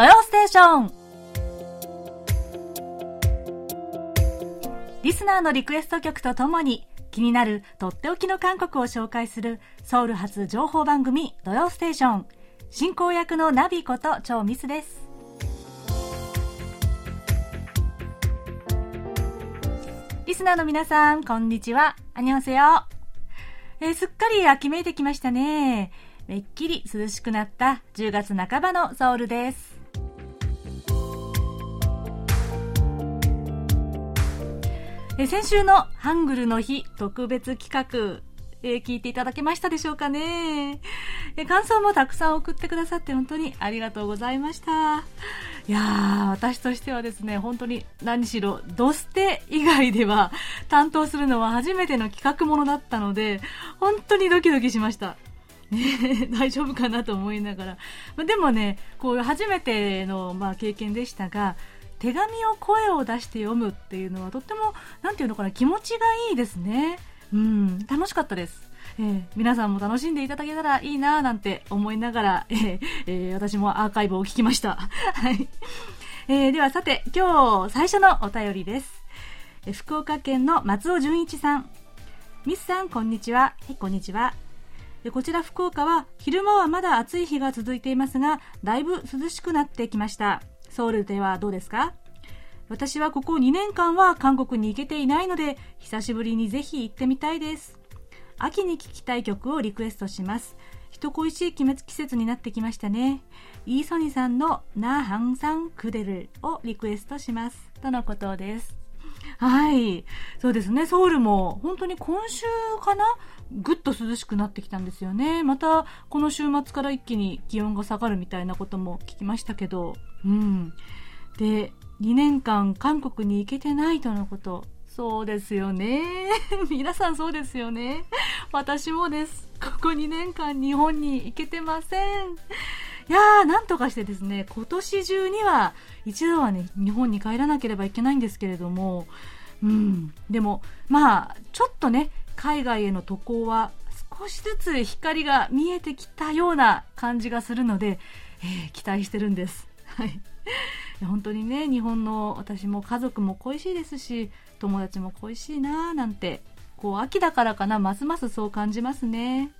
土曜ステーション。リスナーのリクエスト曲とともに気になるとっておきの韓国を紹介するソウル発情報番組土曜ステーション。進行役のナビこと超ミスです。リスナーの皆さんこんにちは。アニョンセヨ。えー、すっかり秋めいてきましたね。めっきり涼しくなった10月半ばのソウルです。え先週のハングルの日特別企画、えー、聞いていただけましたでしょうかね、え感想もたくさん送ってくださって本当にありがとうございました。いやー、私としてはですね、本当に何しろ、ドステ以外では担当するのは初めての企画ものだったので、本当にドキドキしました。ね、大丈夫かなと思いながら。までもね、こういう初めての、まあ、経験でしたが、手紙を声を出して読むっていうのはとっても何て言うのかな気持ちがいいですねうん楽しかったですえー、皆さんも楽しんでいただけたらいいななんて思いながら、えーえー、私もアーカイブを聞きました。はい。えー、ではさて、今日最初のお便りです。え福岡県の松尾純一さん。ミスさん、こんにちは。はい、こんにちは。こちら福岡は昼間はまだ暑い日が続いていますが、だいぶ涼しくなってきました。ソウルではどうですか？私はここ2年間は韓国に行けていないので、久しぶりにぜひ行ってみたいです。秋に聴きたい曲をリクエストします。人恋しい季節になってきましたね。イーソニさんのなハンサンクデルをリクエストします。とのことです。はい。そうですね。ソウルも本当に今週かな？ぐっと涼しくなってきたんですよね。またこの週末から一気に気温が下がるみたいなことも聞きましたけど。うん。で、2年間韓国に行けてないとのこと。そうですよね。皆さんそうですよね。私もです。ここ2年間日本に行けてません。いやー、なんとかしてですね、今年中には一度はね、日本に帰らなければいけないんですけれども、うん、でも、まあ、ちょっとね、海外への渡航は少しずつ光が見えてきたような感じがするので、えー、期待してるんです。はい。本当にね日本の私も家族も恋しいですし友達も恋しいななんてこう秋だからかなますますそう感じますね。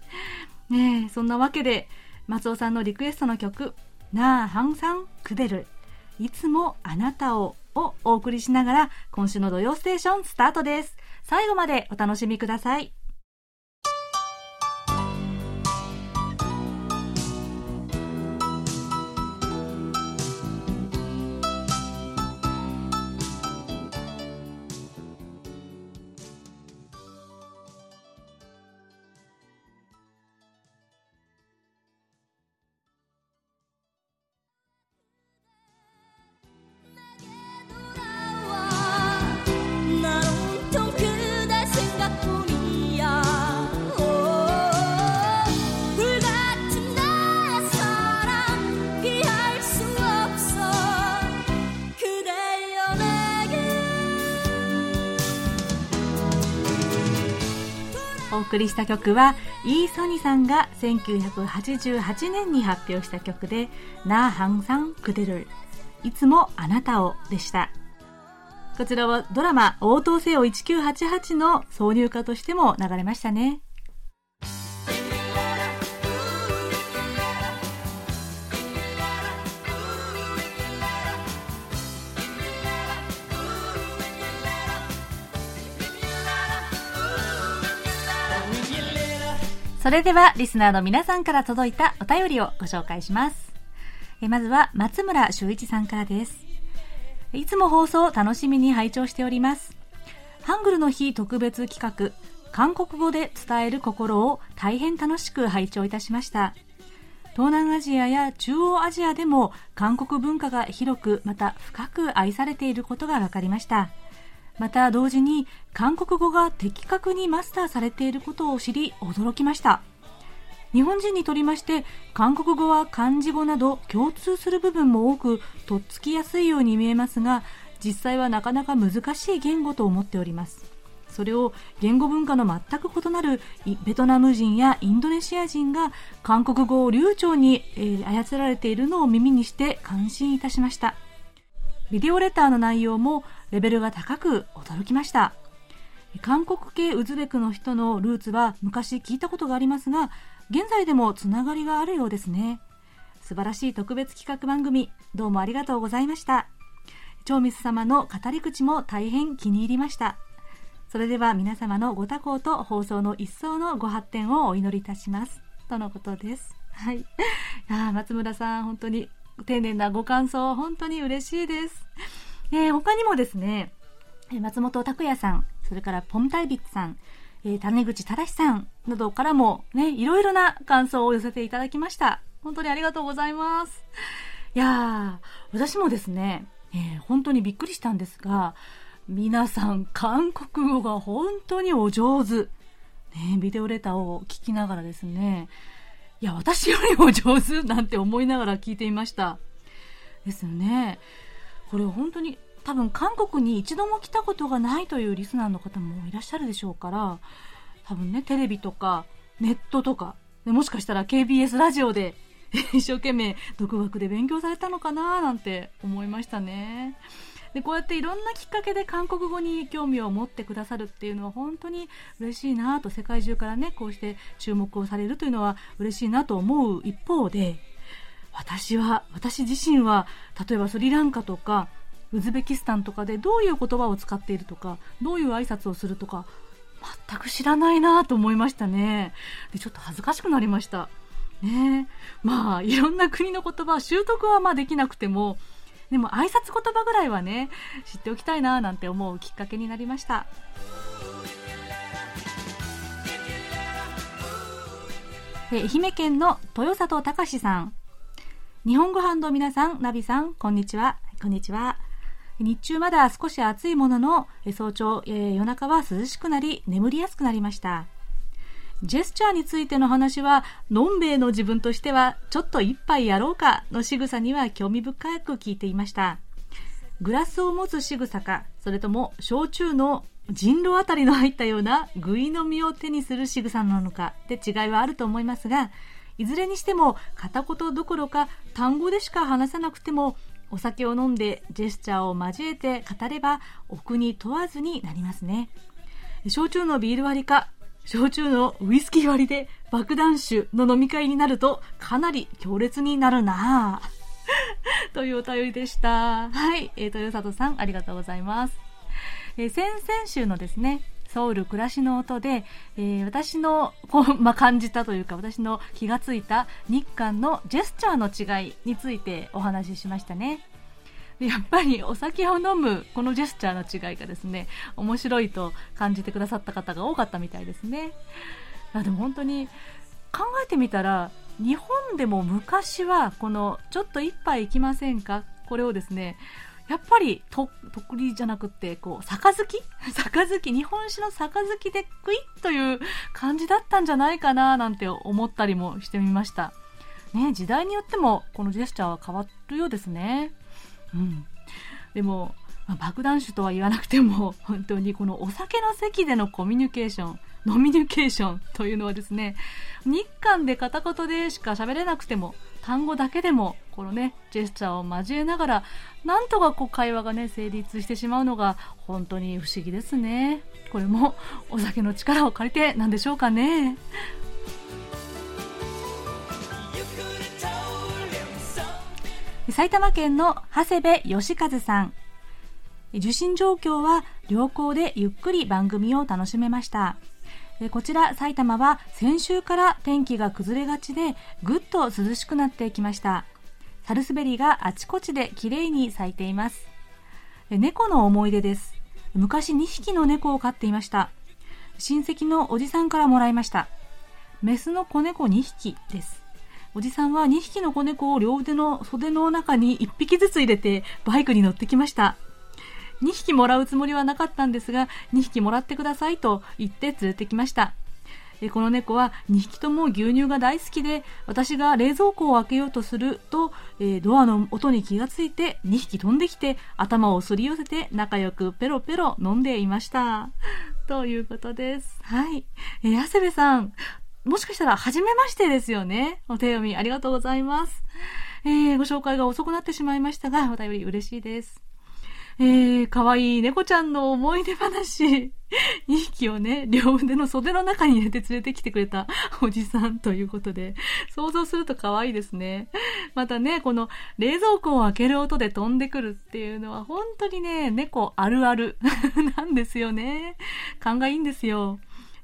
ねえそんなわけで松尾さんのリクエストの曲「なあハンサンクデルいつもあなたを」をお送りしながら今週の土曜ステーションスタートです。最後までお楽しみください。送りした曲はイー・ソニさんが1988年に発表した曲で「なハンサンクデル」いつもあなたをでした。こちらはドラマ「応答せよ1988」の挿入歌としても流れましたね。それではリスナーの皆さんから届いたお便りをご紹介します。えまずは松村修一さんからです。いつも放送楽しみに拝聴しております。ハングルの日特別企画、韓国語で伝える心を大変楽しく拝聴いたしました。東南アジアや中央アジアでも韓国文化が広くまた深く愛されていることが分かりました。また同時に韓国語が的確にマスターされていることを知り驚きました。日本人にとりまして韓国語は漢字語など共通する部分も多くとっつきやすいように見えますが実際はなかなか難しい言語と思っております。それを言語文化の全く異なるベトナム人やインドネシア人が韓国語を流暢に、え、操られているのを耳にして感心いたしました。ビデオレターの内容もレベルが高く驚きました。韓国系ウズベクの人のルーツは昔聞いたことがありますが現在でもつながりがあるようですね。素晴らしい特別企画番組どうもありがとうございました。チョーミス様の語り口も大変気に入りました。それでは皆様のご多幸と放送の一層のご発展をお祈りいたします。とのことです。はい。や松村さん本当に丁寧なご感想本当に嬉しいです、えー、他にもですね松本拓也さんそれからポンタイビッツさんえー、種口正さんなどからもね、いろいろな感想を寄せていただきました。本当にありがとうございます。いやー、私もですね、えー、本当にびっくりしたんですが、皆さん、韓国語が本当にお上手。ね、ビデオレターを聞きながらですね、いや、私よりも上手なんて思いながら聞いていました。ですよね。これ本当に多分韓国に一度も来たことがないというリスナーの方もいらっしゃるでしょうから多分ねテレビとかネットとかもしかしたら KBS ラジオで 一生懸命独学で勉強されたのかななんて思いましたね。でこうやっていろんなきっかけで韓国語に興味を持ってくださるっていうのは本当に嬉しいなと世界中からねこうして注目をされるというのは嬉しいなと思う一方で私は私自身は例えばスリランカとかウズベキスタンとかでどういう言葉を使っているとかどういう挨拶をするとか全く知らないなと思いましたね。でちょっと恥ずかしくなりました。ね。まあいろんな国の言葉習得はまあできなくてもでも挨拶言葉ぐらいはね知っておきたいななんて思うきっかけになりました。え愛媛県の豊里隆さん。日本語版の皆さんナビさんこんにちはこんにちは日中まだ少し暑いものの、早朝、えー、夜中は涼しくなり、眠りやすくなりました。ジェスチャーについての話は、のんべえの自分としては、ちょっと一杯やろうかの仕草には興味深く聞いていました。グラスを持つ仕草か、それとも焼酎の人狼あたりの入ったような具いの実を手にする仕草なのかで違いはあると思いますが、いずれにしても片言どころか単語でしか話さなくてもお酒を飲んでジェスチャーを交えて語ればお国問わずになりますね焼酎のビール割りか焼酎のウイスキー割りで爆弾酒の飲み会になるとかなり強烈になるなぁ というお便りでした。はい。えー、豊里さん、ありがとうございます。えー、先々週のですね、ソウル暮らしの音で、えー、私のこう、まあ、感じたというか私の気がついた日韓のジェスチャーの違いについてお話ししましたね。やっぱりお酒を飲むこのジェスチャーの違いがですね面白いと感じてくださった方が多かったみたいですね。あでも本当に考えてみたら日本でも昔はこのちょっと一杯行きませんか？これをですねやっぱりと、とりじゃなくて、こう、杯？杯？日本酒の杯でクイッという感じだったんじゃないかななんて思ったりもしてみました。ね、時代によってもこのジェスチャーは変わるようですね。うん。でも、まあ、爆弾酒とは言わなくても、本当にこのお酒の席でのコミュニケーション、ノミニケーションというのはですね、日韓で片言でしか喋れなくても、単語だけでも、このね、ジェスチャーを交えながら、なんとかこう会話がね、成立してしまうのが、本当に不思議ですね。これも、お酒の力を借りてなんでしょうかね。埼玉県の長谷部義和さん。受信状況は良好でゆっくり番組を楽しめました。こちら埼玉は先週から天気が崩れがちでぐっと涼しくなってきました。サルスベリがあちこちで綺麗に咲いています。猫の思い出です。昔2匹の猫を飼っていました。親戚のおじさんからもらいました。メスの子猫2匹です。おじさんは2匹の子猫を両腕の袖の中に1匹ずつ入れてバイクに乗ってきました。2匹もらうつもりはなかったんですが、2匹もらってくださいと言って連れてきました。この猫は2匹とも牛乳が大好きで、私が冷蔵庫を開けようとすると、えドアの音に気がついて2匹飛んできて頭をすり寄せて仲良くペロペロ飲んでいました。ということです。はい。えー、長谷部さん、もしかしたら初めましてですよね。お手読みありがとうございます。えー、ご紹介が遅くなってしまいましたが、お便り嬉しいです。えー、かわいい猫ちゃんの思い出話。2匹をね、両腕の袖の中に入れて連れてきてくれたおじさんということで、想像すると可愛いですね。またね、この冷蔵庫を開ける音で飛んでくるっていうのは本当にね、猫あるある なんですよね。勘がいいんですよ。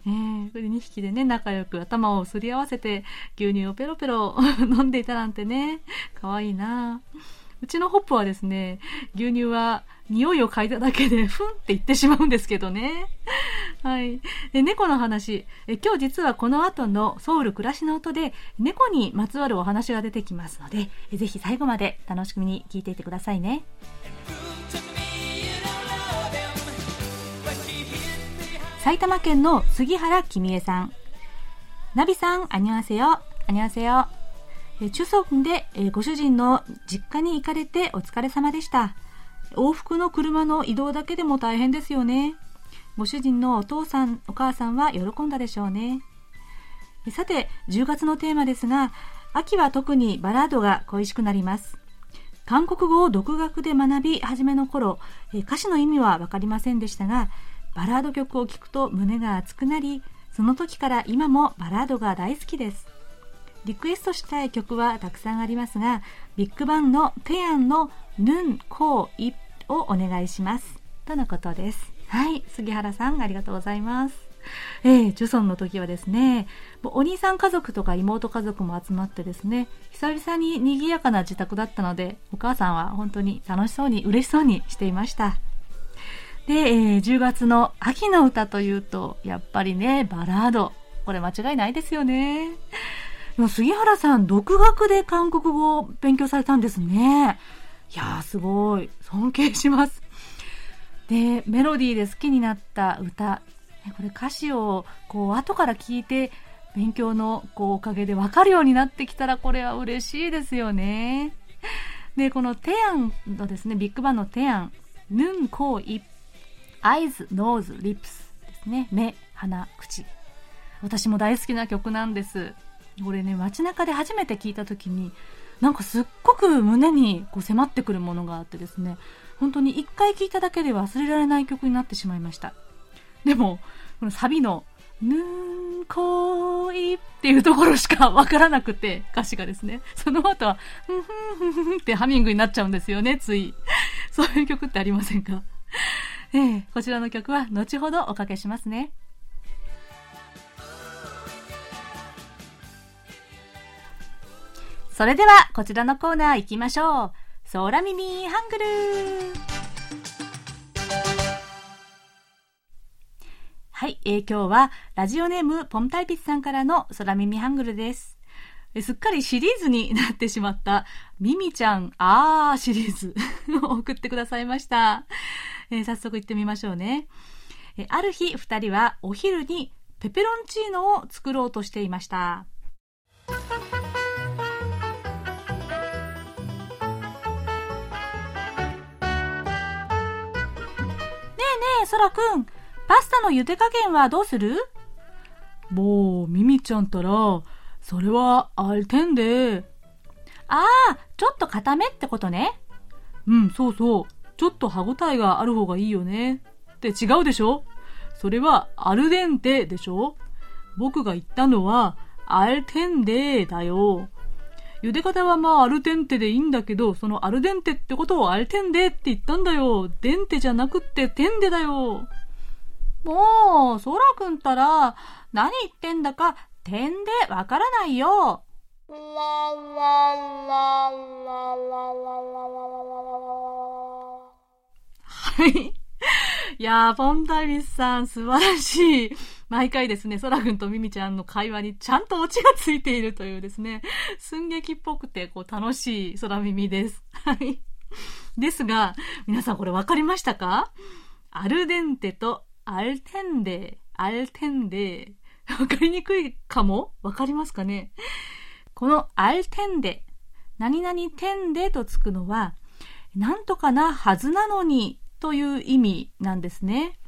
えー、これ2匹でね、仲良く頭をすり合わせて牛乳をペロペロ 飲んでいたなんてね、可愛いなうちのホップはですね、牛乳は匂いを嗅いだだけで、ふんって言ってしまうんですけどね。はい。で猫の話え。今日実はこの後のソウル暮らしの音で、猫にまつわるお話が出てきますので、ぜひ最後まで楽しみに聞いていてくださいね。埼玉県の杉原君江さん。ナビさん、あにわせよ。あにわせよ。中足でご主人の実家に行かれてお疲れ様でした。往復の車の移動だけでも大変ですよね。ご主人のお父さん、お母さんは喜んだでしょうね。さて、10月のテーマですが、秋は特にバラードが恋しくなります。韓国語を独学で学び始めの頃、歌詞の意味はわかりませんでしたが、バラード曲を聴くと胸が熱くなり、その時から今もバラードが大好きです。リクエストしたい曲はたくさんありますが、ビッグバンのテアンのヌンコーイをお願いします。とのことです。はい、杉原さんありがとうございます。えー、ジュソンの時はですね、お兄さん家族とか妹家族も集まってですね、久々に賑やかな自宅だったので、お母さんは本当に楽しそうに、嬉しそうにしていました。で、えー、10月の秋の歌というと、やっぱりね、バラード。これ間違いないですよね。杉原さん、独学で韓国語を勉強されたんですね。いやー、すごい。尊敬します。で、メロディーで好きになった歌。これ歌詞をこう後から聞いて勉強のこうおかげでわかるようになってきたらこれは嬉しいですよね。で、このテヤンのですね、ビッグバンのテアン、눈, 코, 입, Eyes, Nose, Lips ですね。目、鼻、口。私も大好きな曲なんです。これね、街中で初めて聞いた時に、なんかすっごく胸にこう迫ってくるものがあってですね、本当に一回聴いただけで忘れられない曲になってしまいました。でも、このサビの、눈 코 입っていうところしかわからなくて、歌詞がですね。その後は、ふんふんふんふんってハミングになっちゃうんですよね、つい。そういう曲ってありませんか？ええこちらの曲は後ほどおかけしますね。それでは、こちらのコーナー行きましょう。ソーラミミハングルはい、えー、今日はラジオネームポンタイピスさんからの空耳ハングルです。すっかりシリーズになってしまったミミちゃんあーシリーズを 送ってくださいました。えー、早速行ってみましょうね。えある日二人はお昼にペペロンチーノを作ろうとしていました。え、そらくん、パスタの茹で加減はどうする？もう、ミミちゃんたら、それは、あるてんで。ああ、ちょっと固めってことね。うん、そうそう。ちょっと歯ごたえがある方がいいよね。って違うでしょ？それは、アルデンテでしょ？僕が言ったのは、アルテンデだよ。茹で方はまあアルテンテでいいんだけど、そのアルデンテってことをアルテンデって言ったんだよ。デンテじゃなくってテンデだよ。もう、ソラくんたら、何言ってんだか、点でわからないよ。はい。いやー、ポンタリスさん、素晴らしい。毎回ですね、ソラくんとミミちゃんの会話にちゃんとオチがついているというですね、寸劇っぽくて、こう、楽しい空耳です。はい。ですが、皆さんこれ分かりましたか？アルデンテとアルテンデ、アルテンデ、わかりにくいかも？わかりますかね？このアルテンデ、何々テンデとつくのは、なんとかなはずなのにという意味なんですね。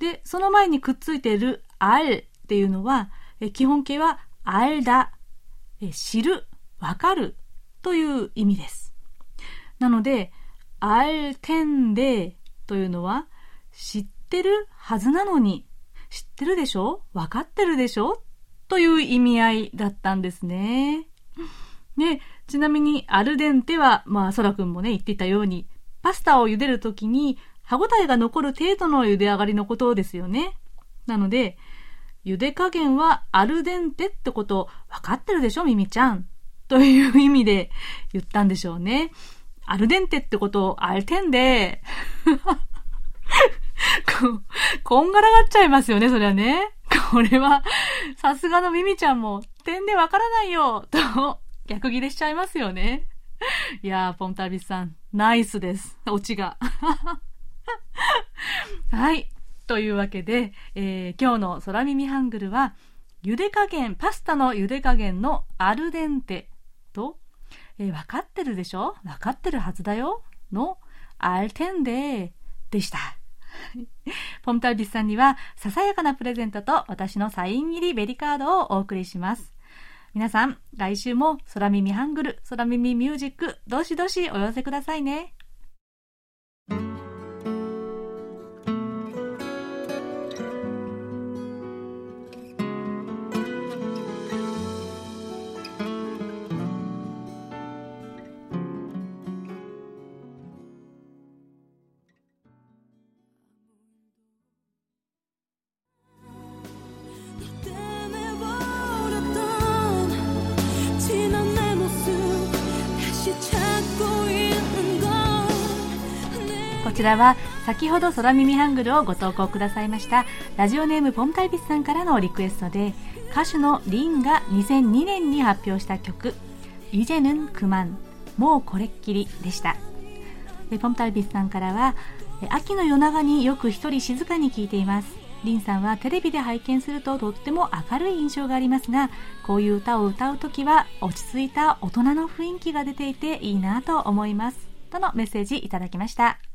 で、その前にくっついているアルっていうのは、え基本形はアルだ、え知る、わかるという意味です。なので、アルテンデというのは、知ってるはずなのに、知ってるでしょわかってるでしょという意味合いだったんですね。ね、ちなみにアルデンテは、まあ、ソラくんもね、言っていたように、パスタを茹でるときに歯ごたえが残る程度の茹で上がりのことですよね。なので、茹で加減はアルデンテってこと分かってるでしょ、ミミちゃん。という意味で言ったんでしょうね。アルデンテってことをアルテンで こ、こんがらがっちゃいますよね、そりゃね。これは、さすがのミミちゃんも、点でわからないよ、と、逆ギレしちゃいますよね。いやー、ポンタビスさん、ナイスです。オチが。はい。というわけで、えー、今日の空耳ハングルは、茹で加減、パスタの茹で加減のアルデンテと、えー、分かってるでしょ？分かってるはずだよ？のアルテンデでした。ポンタービスさんには、ささやかなプレゼントと私のサイン入りベリカードをお送りします。皆さん、来週も空耳ハングル、空耳ミュージック、どしどしお寄せくださいね。ちらは先ほど空耳ハングルをご投稿くださいましたラジオネームポンタイビスさんからのリクエストで歌手のリンが2002年に発表した曲「イジェヌンクマンもうこれっきり」でした。ポンタイビスさんからは秋の夜長によく一人静かに聴いています。リンさんはテレビで拝見するととっても明るい印象がありますがこういう歌を歌う時は落ち着いた大人の雰囲気が出ていていいなと思います。とのメッセージいただきました。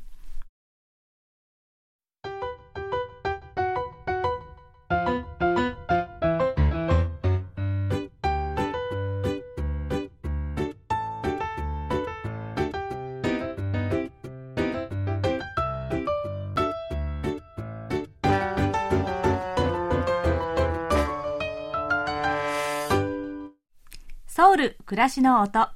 ソウル暮らしの音。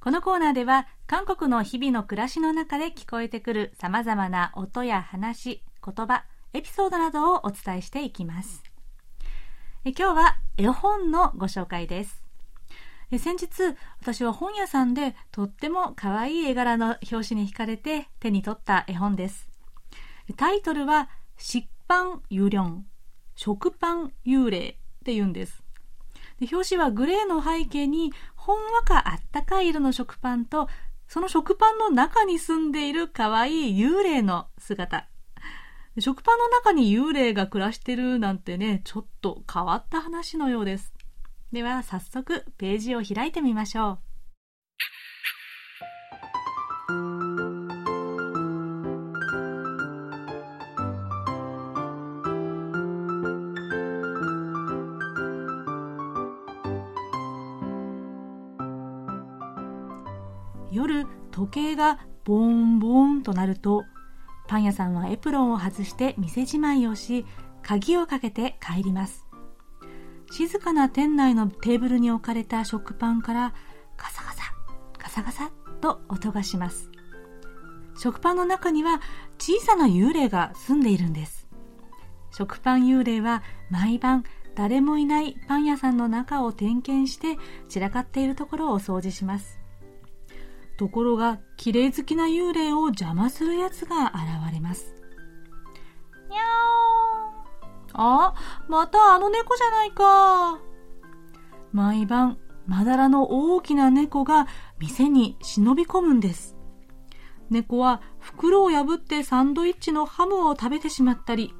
このコーナーでは韓国の日々の暮らしの中で聞こえてくる様々な音や話、言葉、エピソードなどをお伝えしていきます。え今日は絵本のご紹介です。え先日私は本屋さんでとっても可愛い絵柄の表紙に惹かれて手に取った絵本です。タイトルは食パン幽霊食パン幽霊って言うんです。で表紙はグレーの背景にほんわかあったかい色の食パンとその食パンの中に住んでいる可愛い幽霊の姿。食パンの中に幽霊が暮らしてるなんてねちょっと変わった話のようです。では早速ページを開いてみましょう。時計がボーンボーンとなるとパン屋さんはエプロンを外して店じまいをし鍵をかけて帰ります。静かな店内のテーブルに置かれた食パンからガサガサガサガサと音がします。食パンの中には小さな幽霊が住んでいるんです。食パン幽霊は毎晩誰もいないパン屋さんの中を点検して散らかっているところを掃除します。ところが綺麗好きな幽霊を邪魔する奴が現れます。にゃーあ？またあの猫じゃないか。毎晩まだらの大きな猫が店に忍び込むんです。猫は袋を破ってサンドイッチのハムを食べてしまったり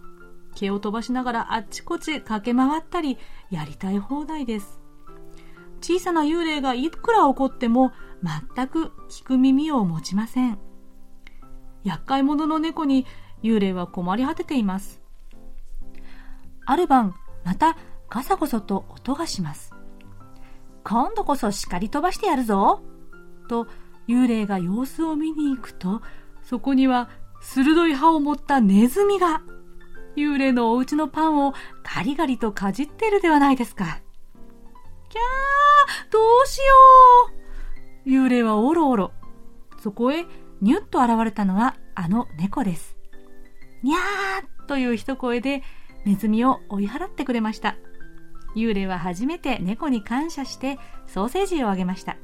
毛を飛ばしながらあっちこっち駆け回ったり、やりたい放題です。小さな幽霊がいくら怒っても全く聞く耳を持ちません。厄介者の猫に幽霊は困り果てています。ある晩、またガサゴソと音がします。今度こそ叱り飛ばしてやるぞと幽霊が様子を見に行くと、そこには鋭い歯を持ったネズミが、幽霊のお家のパンをガリガリとかじってるではないですか。キャーどう幽霊はおろおろ。そこへニュッと現れたのはあの猫です。にゃーという一声でネズミを追い払ってくれました。幽霊は初めて猫に感謝してソーセージをあげました。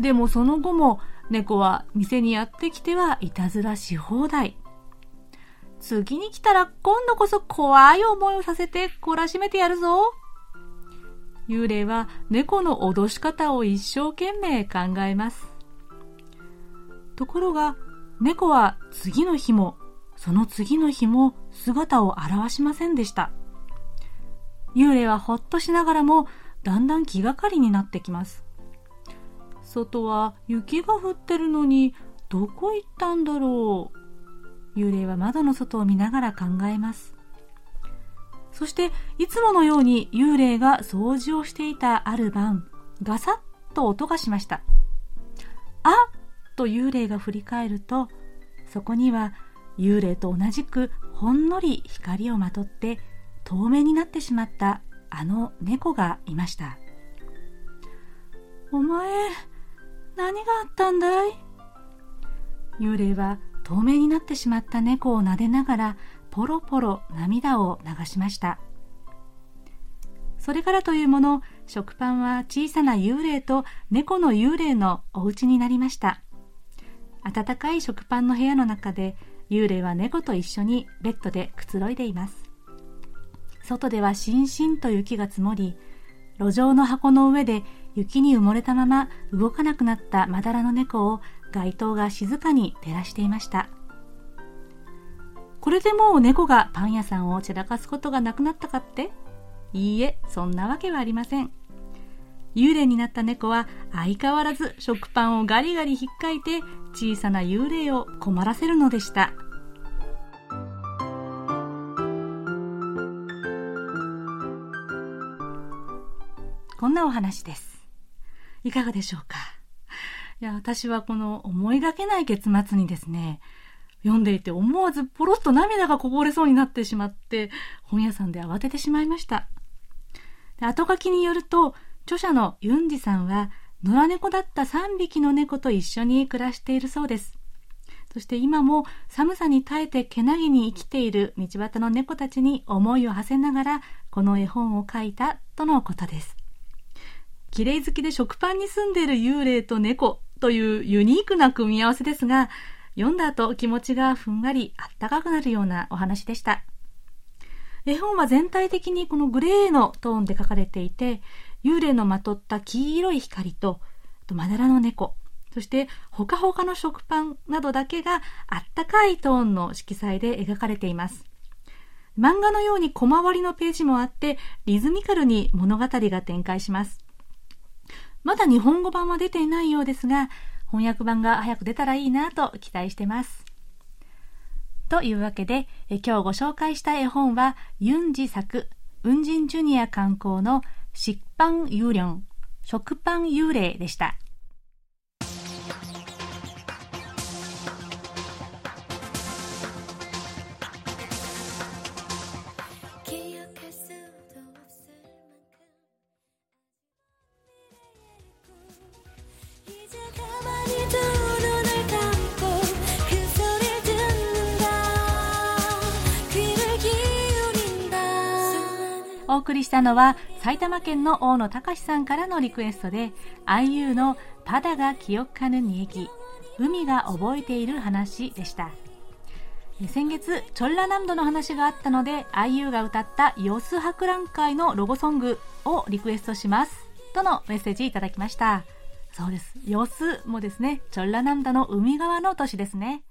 でもその後も猫は店にやってきてはいたずらし放題。次に来たら今度こそ怖い思いをさせて懲らしめてやるぞ。幽霊は猫の脅し方を一生懸命考えます。ところが猫は次の日もその次の日も姿を現しませんでした。幽霊はほっとしながらもだんだん気がかりになってきます。外は雪が降ってるのにどこ行ったんだろう。幽霊は窓の外を見ながら考えます。そしていつものように幽霊が掃除をしていたある晩、ガサッと音がしました。あっと幽霊が振り返ると、そこには幽霊と同じくほんのり光をまとって透明になってしまったあの猫がいました。お前、何があったんだい？幽霊は透明になってしまった猫を撫でながらポロポロ涙を流しました。それからというもの、食パンは小さな幽霊と猫の幽霊のお家になりました。暖かい食パンの部屋の中で幽霊は猫と一緒にベッドでくつろいでいます。外ではしんしんと雪が積もり、路上の箱の上で雪に埋もれたまま動かなくなったまだらの猫を街灯が静かに照らしていました。これでもう猫がパン屋さんを散らかすことがなくなったかって？いいえ、そんなわけはありません。幽霊になった猫は相変わらず食パンをガリガリひっかいて小さな幽霊を困らせるのでした。こんなお話です。いかがでしょうか？いや、私はこの思いがけない結末にですね、読んでいて思わずポロッと涙がこぼれそうになってしまって、本屋さんで慌ててしまいました。後書きによると、著者のユンジさんは、野良猫だった3匹の猫と一緒に暮らしているそうです。そして今も寒さに耐えてけなげに生きている道端の猫たちに思いを馳せながら、この絵本を書いたとのことです。綺麗好きで食パンに住んでいる幽霊と猫というユニークな組み合わせですが、読んだ後気持ちがふんわりあったかくなるようなお話でした。絵本は全体的にこのグレーのトーンで書かれていて、幽霊のまとった黄色い光と、とまだらの猫、そしてほかほかの食パンなどだけがあったかいトーンの色彩で描かれています。漫画のように小回りのページもあって、リズミカルに物語が展開します。まだ日本語版は出ていないようですが、翻訳版が早く出たらいいなと期待してます。というわけで、え今日ご紹介した絵本は、ユンジ作、ウンジンジュニア観光の食パン幽霊、食パン幽霊でした。お送りしたのは埼玉県の大野隆さんからのリクエストで IU のパダが記憶かぬに駅海が覚えている話でした。先月チョッラナンドの話があったので IU が歌ったヨス博覧会のロゴソングをリクエストしますとのメッセージいただきました。そうです。ヨスもですねチョッラナンダの海側の都市ですね。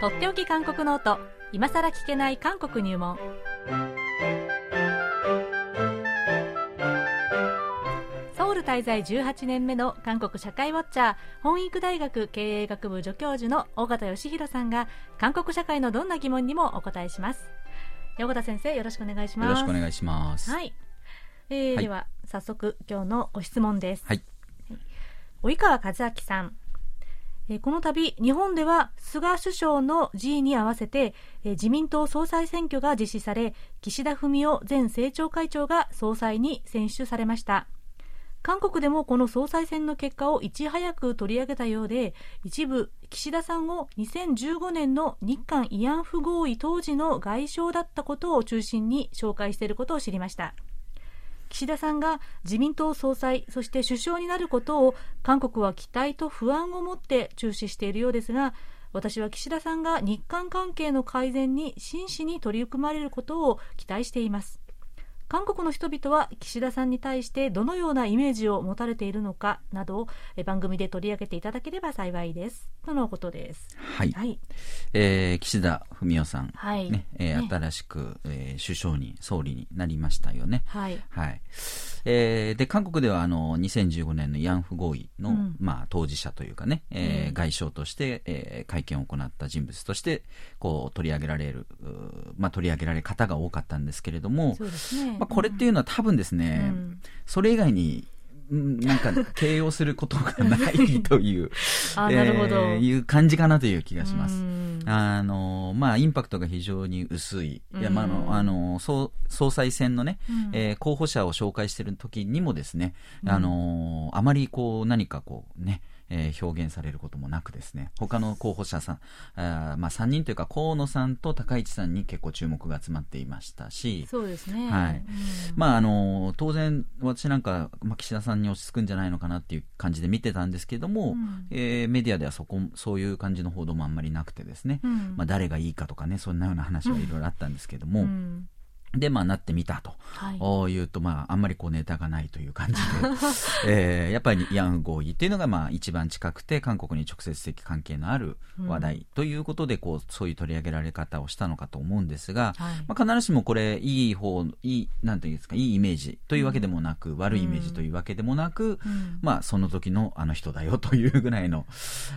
とっておき韓国ノート。今さら聞けない韓国入門。ソウル滞在18年目の韓国社会ウォッチャー本育大学経営学部助教授の尾形義弘さんが韓国社会のどんな疑問にもお答えします。尾形先生よろしくお願いします。よろしくお願いします。はい、えーはい。では早速今日のご質問です。はい。及川和明さん、えこの度日本では菅首相の辞意に合わせて、え自民党総裁選挙が実施され岸田文雄前政調会長が総裁に選出されました。韓国でもこの総裁選の結果をいち早く取り上げたようで一部岸田さんを2015年の日韓慰安婦合意当時の外相だったことを中心に紹介していることを知りました。岸田さんが自民党総裁そして首相になることを韓国は期待と不安を持って注視しているようですが私は岸田さんが日韓関係の改善に真摯に取り組まれることを期待しています。韓国の人々は岸田さんに対してどのようなイメージを持たれているのかなどをえ番組で取り上げていただければ幸いですとのことですはい。はいえー岸田文雄さん。はいね、えーね新しく、えー首相に、総理になりましたよね。はいはい。えーで、韓国では、あの、2015年の慰安婦合意の、うんまあ、当事者というかね、えーうん外相として、えー会見を行った人物として、こう、取り上げられる、まあ、取り上げられる方が多かったんですけれども、そうですねまあ、これっていうのは多分ですね、うん。それ以外に、うんなんか形容することがないという、あえーいう感じかなという気がします。うん。あのまあ、インパクトが非常に薄い、いやまああうん。のあの総総裁選のね、うん。えー候補者を紹介している時にもですね、あのあまりこう何かこうね、えー表現されることもなくですね、他の候補者さん、あーまあ、3人というか河野さんと高市さんに結構注目が集まっていましたし、そうですね。はい。うん。まああの当然、私なんか、まあ、岸田さんに落ち着くんじゃないのかなっていう感じで見てたんですけども、うん。えーメディアではそこそういう感じの報道もあんまりなくてですね、うん。まあ、誰がいいかとかね、そんなような話はいろいろあったんですけども、うんで、まあ、なってみたと。はい。おいうと、まあ、あんまりこうネタがないという感じで、えーやっぱり慰安婦合意っていうのが、まあ、一番近くて、韓国に直接的関係のある話題ということで、こう、そういう取り上げられ方をしたのかと思うんですが、はい。まあ、必ずしもこれ、いい方、いい、なんていうんですか、いいイメージというわけでもなく、悪いイメージというわけでもなく、うん。まあ、その時のあの人だよというぐらいの、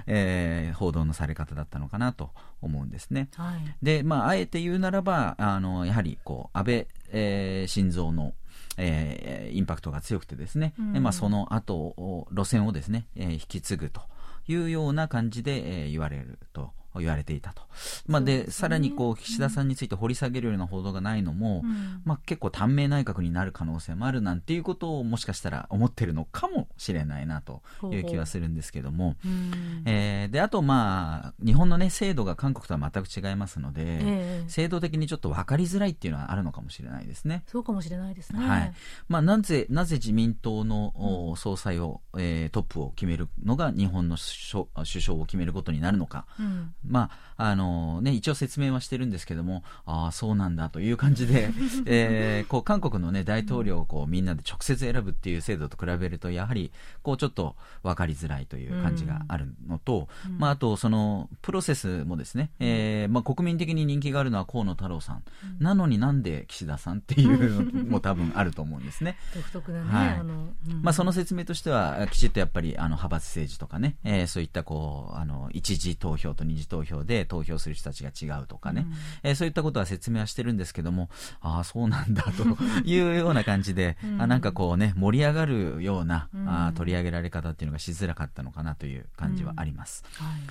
えー報道のされ方だったのかなと思うんですね。はいで、まあ、あえて言うならば、あの、やはり、こう、安倍、えー晋三の、えーインパクトが強くてですね、うんでまあ、その後を、路線をですね、えー引き継ぐというような感じで、えー言われると。言われていたと。まあ、で、さらにこう、岸田さんについて掘り下げるような報道がないのも、うんまあ、結構短命内閣になる可能性もあるなんていうことをもしかしたら思ってるのかもしれないなという気はするんですけども、うんえーで、あとまあ、日本のね、制度が韓国とは全く違いますので、ええ制度的にちょっと分かりづらいっていうのはあるのかもしれないですね。そうかもしれないですね。はい。まあ、なぜ、なぜ自民党の、お総裁を、えートップを決めるのが日本の首相首相を決めることになるのか。うんまあ、あのね、一応説明はしてるんですけども、ああ、そうなんだという感じで、えーこう、韓国のね、大統領をこう、みんなで直接選ぶっていう制度と比べると、やはり、こう、ちょっと分かりづらいという感じがあるのと、うん。まあ、あと、その、プロセスもですね、えーまあ、国民的に人気があるのは河野太郎さん。なのになんで岸田さんっていうのも 多分あると思うんですね。独特なね、はい。あの、うん。まあ、その説明としては、きちっとやっぱり、あの、派閥政治とかね、えーそういった、こう、あの、一次投票と二次投票で投票する人たちが違うとかね、うん。えーそういったことは説明はしてるんですけども、ああ、そうなんだ、と いうような感じで、うん。あなんかこうね、盛り上がるような、うん。あー取り上げられ方っていうのがしづらかったのかなという感じはあります。はい。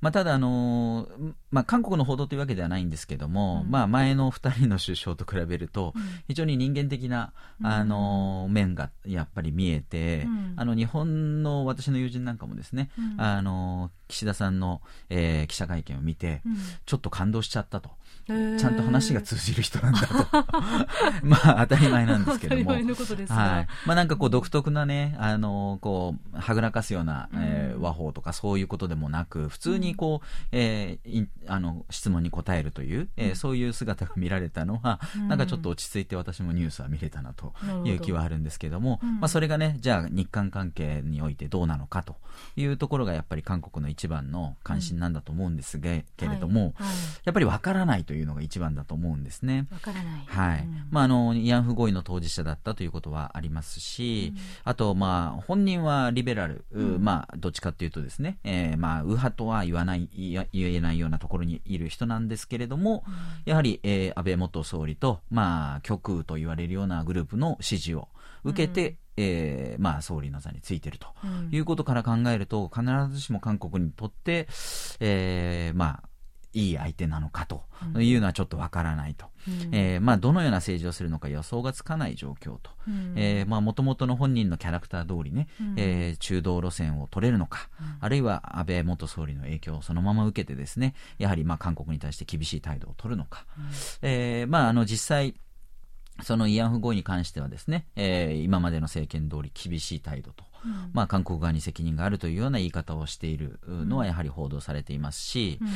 まあ、ただ、あのーまあ、韓国の報道というわけではないんですけども、うん。まあ、前の二人の首相と比べると、うん。非常に人間的な、あのー面がやっぱり見えて、うん。あの、日本の私の友人なんかもですね、うん。あのー岸田さんの、えー記者会見を見て、うん。ちょっと感動しちゃったと。ちゃんと話が通じる人なんだと。まあ、当たり前なんですけども。はい。まあなんかこう独特なね、あの、こう、はぐらかすような、えーうん和法とかそういうことでもなく、普通ににこう、えー、あの質問に答えるという、えー、そういう姿が見られたのは、うん、なんかちょっと落ち着いて私もニュースは見れたなという気はあるんですけども、どまあ、それがねじゃあ日韓関係においてどうなのかというところがやっぱり韓国の一番の関心なんだと思うんですが、けれども、はい。はい、やっぱりわからないというのが一番だと思うんですね。わからない。はい。まああの慰安婦合意の当事者だったということはありますし、あとまあ本人はリベラル、まあどっちかというとですね、えー、まあ右派とは言わない言えないようなところにいる人なんですけれども、やはり、えー、安倍元総理とまあ極右と言われるようなグループの支持を受けて、えー、まあ、総理の座についていると。いうことから考えると、必ずしも韓国にとって、えー、まあ、いい相手なのかと。いうのはちょっとわからないと、うん、えー、まあ、どのような政治をするのか予想がつかない状況と、もともとの本人のキャラクター通りね、うん、えー、中道路線を取れるのか、うん、あるいは安倍元総理の影響をそのまま受けてですねやはりまあ韓国に対して厳しい態度を取るのか、うん、えー、まあ、あの実際その慰安婦合意に関してはですね、えー、今までの政権通り厳しい態度と、うん、まあ、韓国側に責任があるというような言い方をしているのはやはり報道されていますし、うん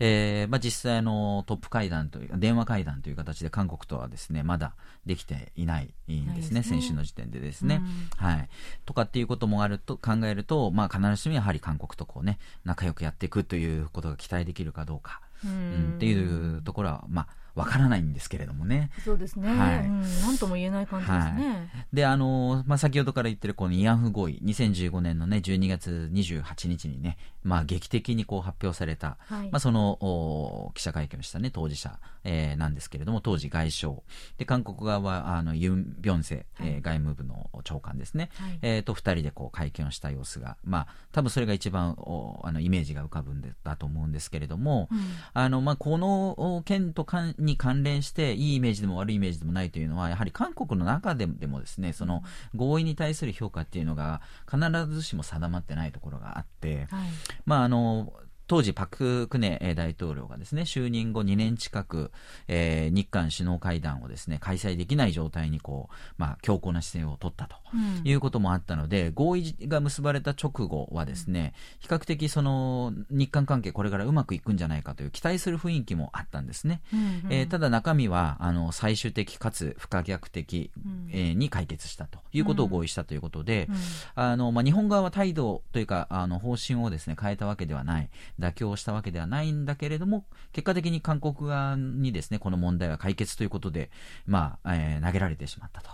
えー、まあ、実際のトップ会談という電話会談という形で韓国とはですねまだできていないんですね、すね。先週の時点でですね、うん、はい。とかっていうこともあると考えると、まあ、必ずしもやはり韓国とこうね仲良くやっていくということが期待できるかどうか、うん、っていうところはまあわからないんですけれどもね。そうですね。はい。うん、なんとも言えない感じですね。はい、で、あの、まあ、先ほどから言ってるこの慰安婦合意、2015年のね、12月28日にね、まあ、劇的にこう発表された、はい、まあ、その、お記者会見をしたね、当事者、えー、なんですけれども、当時外相。で、韓国側は、あの、ユン・ビョンセ、はい、えー、外務部の長官ですね。はい、えー、と、二人でこう会見をした様子が、まあ、多分それが一番、おあの、イメージが浮かぶんだと思うんですけれども、うん、あの、まあ、この件とかんに関連して、いいイメージでも悪いイメージでもないというのは、やはり韓国の中でもですね、その合意に対する評価っていうのが必ずしも定まってないところがあって、はい、まああの、当時、パク・クネ大統領がですね、就任後2年近く、えー、日韓首脳会談をですね、開催できない状態にこう、まあ、強硬な姿勢を取ったということもあったので、うん、合意が結ばれた直後はですね、比較的その、日韓関係これからうまくいくんじゃないかという期待する雰囲気もあったんですね。うんうん、えー、ただ中身は、あの、最終的かつ不可逆的、えー、に解決したということを合意したということで、うんうん、あの、まあ、日本側は態度というか、あの、方針をですね、変えたわけではない。妥協したわけではないんだけれども、結果的に韓国側にですね、この問題は解決ということで、まあ、えー、投げられてしまったと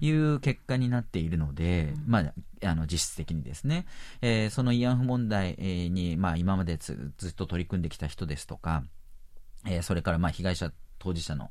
いう結果になっているので、うん、まあ、あの実質的にですね、えー、その慰安婦問題に、まあ、今までずっと取り組んできた人ですとか、えー、それからまあ被害者当事者の、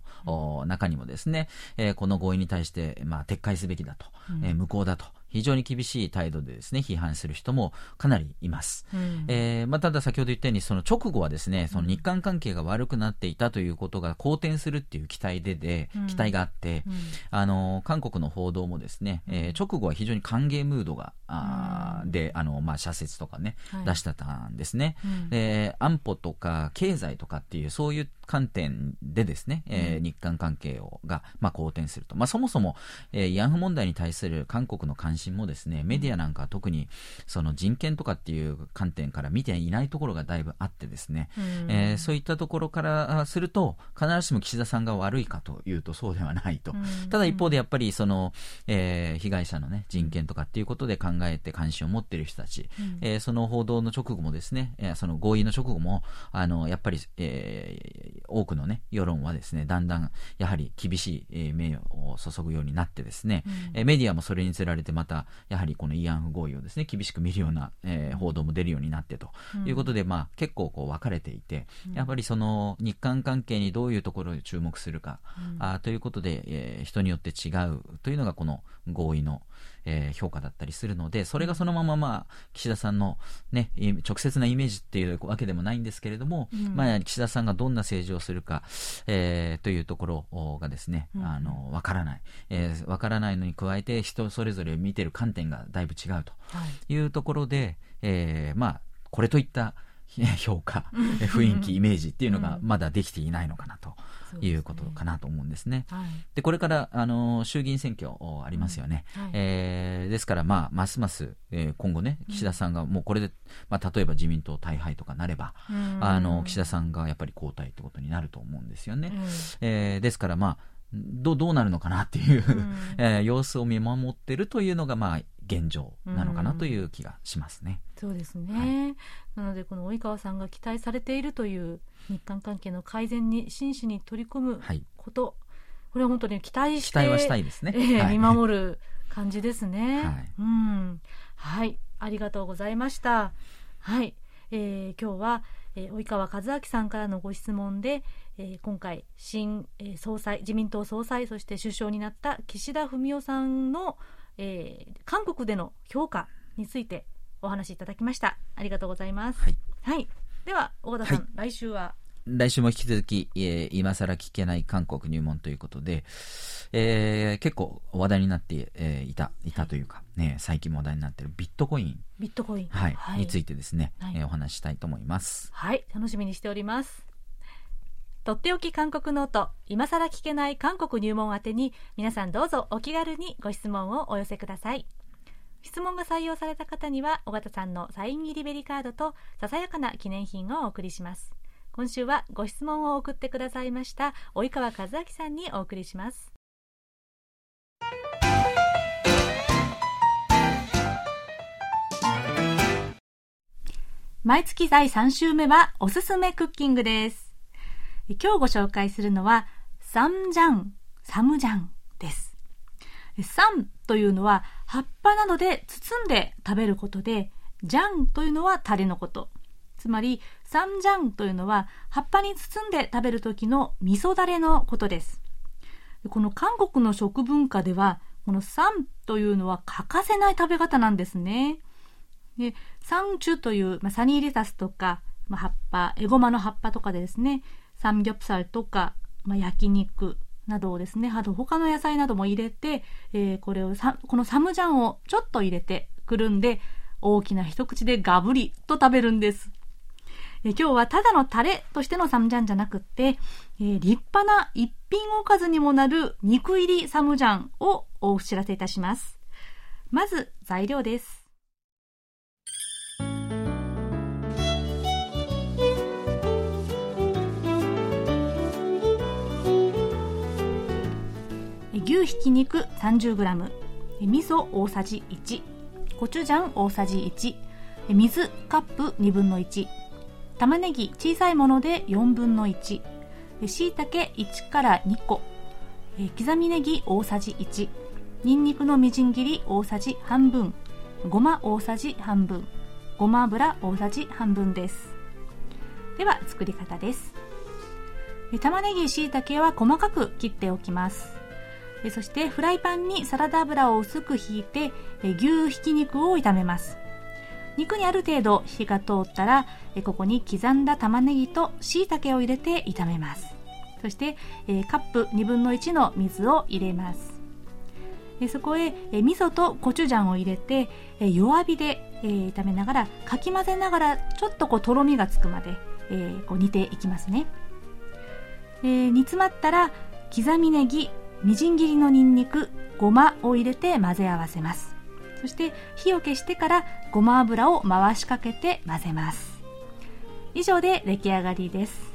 中にもですね、えー、この合意に対して、まあ、撤回すべきだと、うん、えー、無効だと非常に厳しい態度でですね、批判する人もかなりいます。うん、えー、まあ、ただ先ほど言ったように、その直後はですね、その日韓関係が悪くなっていたということが好転するっていう期待でで、うん、期待があって、うん、あの、韓国の報道もですね、えー、直後は非常に歓迎ムードが、あで、あの、まあ、社説とかね、はい、出してたんですね。で、安保とか経済とかっていう、そういう観点でですね、えー、日韓関係をが、まあ、好転すると。まあ、そもそも、えー、慰安婦問題に対する韓国の関心信もですね、メディアなんかは特にその人権とかっていう観点から見ていないところがだいぶあってですね、えー、そういったところからすると、必ずしも岸田さんが悪いかというとそうではないと。ただ一方でやっぱりその、えー、被害者のね、人権とかっていうことで考えて関心を持っている人たち、うん、えー、その報道の直後もですね、えー、その合意の直後も、あの、やっぱり、えー、多くのね、世論はですね、だんだんやはり厳しい、えー、名誉を注ぐようになってですね、うん、えー、メディアもそれにつられてまたた、やはりこの慰安婦合意をですね、厳しく見るような、えー、報道も出るようになってということで、うん、まあ、結構こう分かれていて、やっぱりその日韓関係にどういうところに注目するか、うん、あということで、えー、人によって違うというのがこの合意の、えー、評価だったりするので、それがそのまま、まあ、岸田さんの、ね、直接なイメージっていうわけでもないんですけれども、うん、まあ、岸田さんがどんな政治をするか、えー、というところがですね、あの、わからない。えー、わからないのに加えて、人それぞれ見てる観点がだいぶ違うとい。うところで、はい、えー、まあ、これといった 評価、雰囲気、イメージっていうのがまだできていないのかなということかなと思うんですね。はい。で、これから、あの、衆議院選挙ありますよね。はいえーですから、まあ、ますます、えー今後ね、岸田さんがもうこれで、まあ、例えば自民党大敗とかなれば、あの、岸田さんがやっぱり交代ってことになると思うんですよね。うんえーですから、まあ、どうどうなるのかなっていう、んえー様子を見守ってるというのが、まあ、現状なのかなという気がしますね。そうですね、なのでこの及川さんが期待されているという日韓関係の改善に真摯に取り組むはい。こと、これは本当に期待して期待はしたいですね。ええはい見守る感じですね。はいうん、はい、ありがとうございました。はい、えー今日は、えー及川和明さんからのご質問で、えー今回新、えー総裁自民党総裁そして首相になった岸田文雄さんの、えー韓国での評価についてお話しいただきました。ありがとうございます。はい。はい、では尾形さん、は来週は？来週も引き続き、えー今更聞けない韓国入門ということで、えー結構話題になって、えーいた、いたというか、ね、最近も話題になっているビットコイン、ビットコイン、はい、についててですね、はいえーお話ししたいと思います。はい、楽しみにしております。とっておき韓国ノート、今更聞けない韓国入門宛てに、皆さんどうぞお気軽にご質問をお寄せください。質問が採用された方には、尾形さんのサイン入りベリカードと、ささやかな記念品をお送りします。今週はご質問を送ってくださいました、及川和明さんにお送りします。毎月第3週目はおすすめクッキングです。今日ご紹介するのはサムジャン、サムジャンです。サムというのは葉っぱなどで包んで食べることで、ジャンというのはタレのこと。つまり、サムジャンというのは葉っぱに包んで食べる時の味噌だれのことです。この韓国の食文化では、このサムというのは欠かせない食べ方なんですね。で、サンチュという、まあ、サニーレタスとか、まあ、葉っぱ、エゴマの葉っぱとかでですね、サムギョプサルとか、まあ、焼肉などをですね、あと他の野菜なども入れて、えーこれをさ、このサムジャンをちょっと入れて、くるんで、大きな一口でガブリと食べるんです。えー今日はただのタレとしてのサムジャンじゃなくって、えー立派な一品おかずにもなる肉入りサムジャンをお知らせいたします。まず材料です。牛ひき肉 30g 味噌大さじ1コチュジャン大さじ1水カップ1分の1玉ねぎ小さいもので4分の1しいたけ1から2個刻みネギ大さじ1にんにくのみじん切り大さじ半分ごま大さじ半分ごま油大さじ半分です。では作り方です。玉ねぎしいたけは細かく切っておきます。そしてフライパンにサラダ油を薄くひいて牛ひき肉を炒めます。肉にある程度火が通ったらここに刻んだ玉ねぎとしいたけを入れて炒めます。そしてカップ1分の1の水を入れます。そこへ味噌とコチュジャンを入れて弱火で炒めながらかき混ぜながらちょっとこうとろみがつくまでこう煮ていきますね。煮詰まったら刻みネギみじん切りのにんにくごまを入れて混ぜ合わせます。そして火を消してからごま油を回しかけて混ぜます。以上で出来上がりです。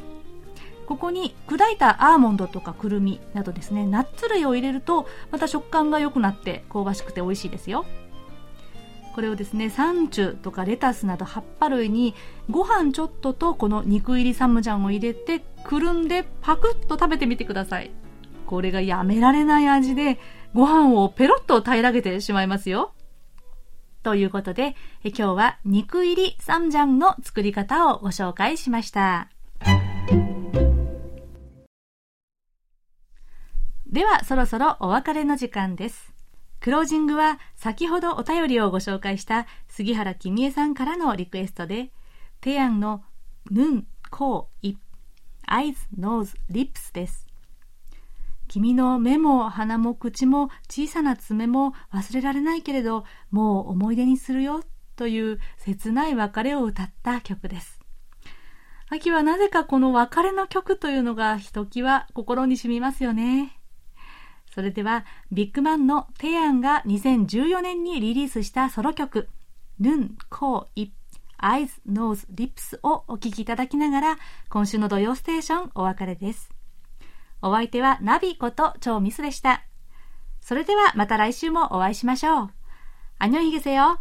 ここに砕いたアーモンドとかくるみなどですねナッツ類を入れるとまた食感が良くなって香ばしくて美味しいですよ。これをですねサンチュとかレタスなど葉っぱ類にご飯ちょっととこの肉入りサムジャンを入れてくるんでパクッと食べてみてください。これがやめられない味でご飯をペロッと平らげてしまいますよ。ということでえ今日は肉入りサムジャンの作り方をご紹介しました。ではそろそろお別れの時間です。クロージングは先ほどお便りをご紹介した杉原君江さんからのリクエストでテヤンの 눈, 코, 입, Eyes, Nose, Lips です。君の目も鼻も口も小さな爪も忘れられないけれどもう思い出にするよという切ない別れを歌った曲です秋はなぜかこの別れの曲というのがひときわ心に染みますよね。それでは、ビッグマンのテヤンが2014年にリリースしたソロ曲、눈, 코, 입, Eyes, Nose, Lips をお聴きいただきながら、今週の土曜ステーションお別れです。お相手はナビこと超ミスでした。それではまた来週もお会いしましょう。안녕히 계세요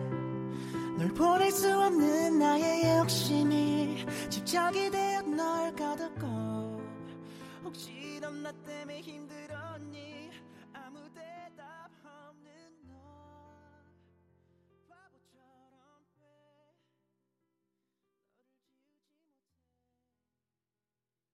널 보낼 수 없는 나의 욕심이 집착이 되어 널 가뒀고 혹시 넌나 때문에 힘들었니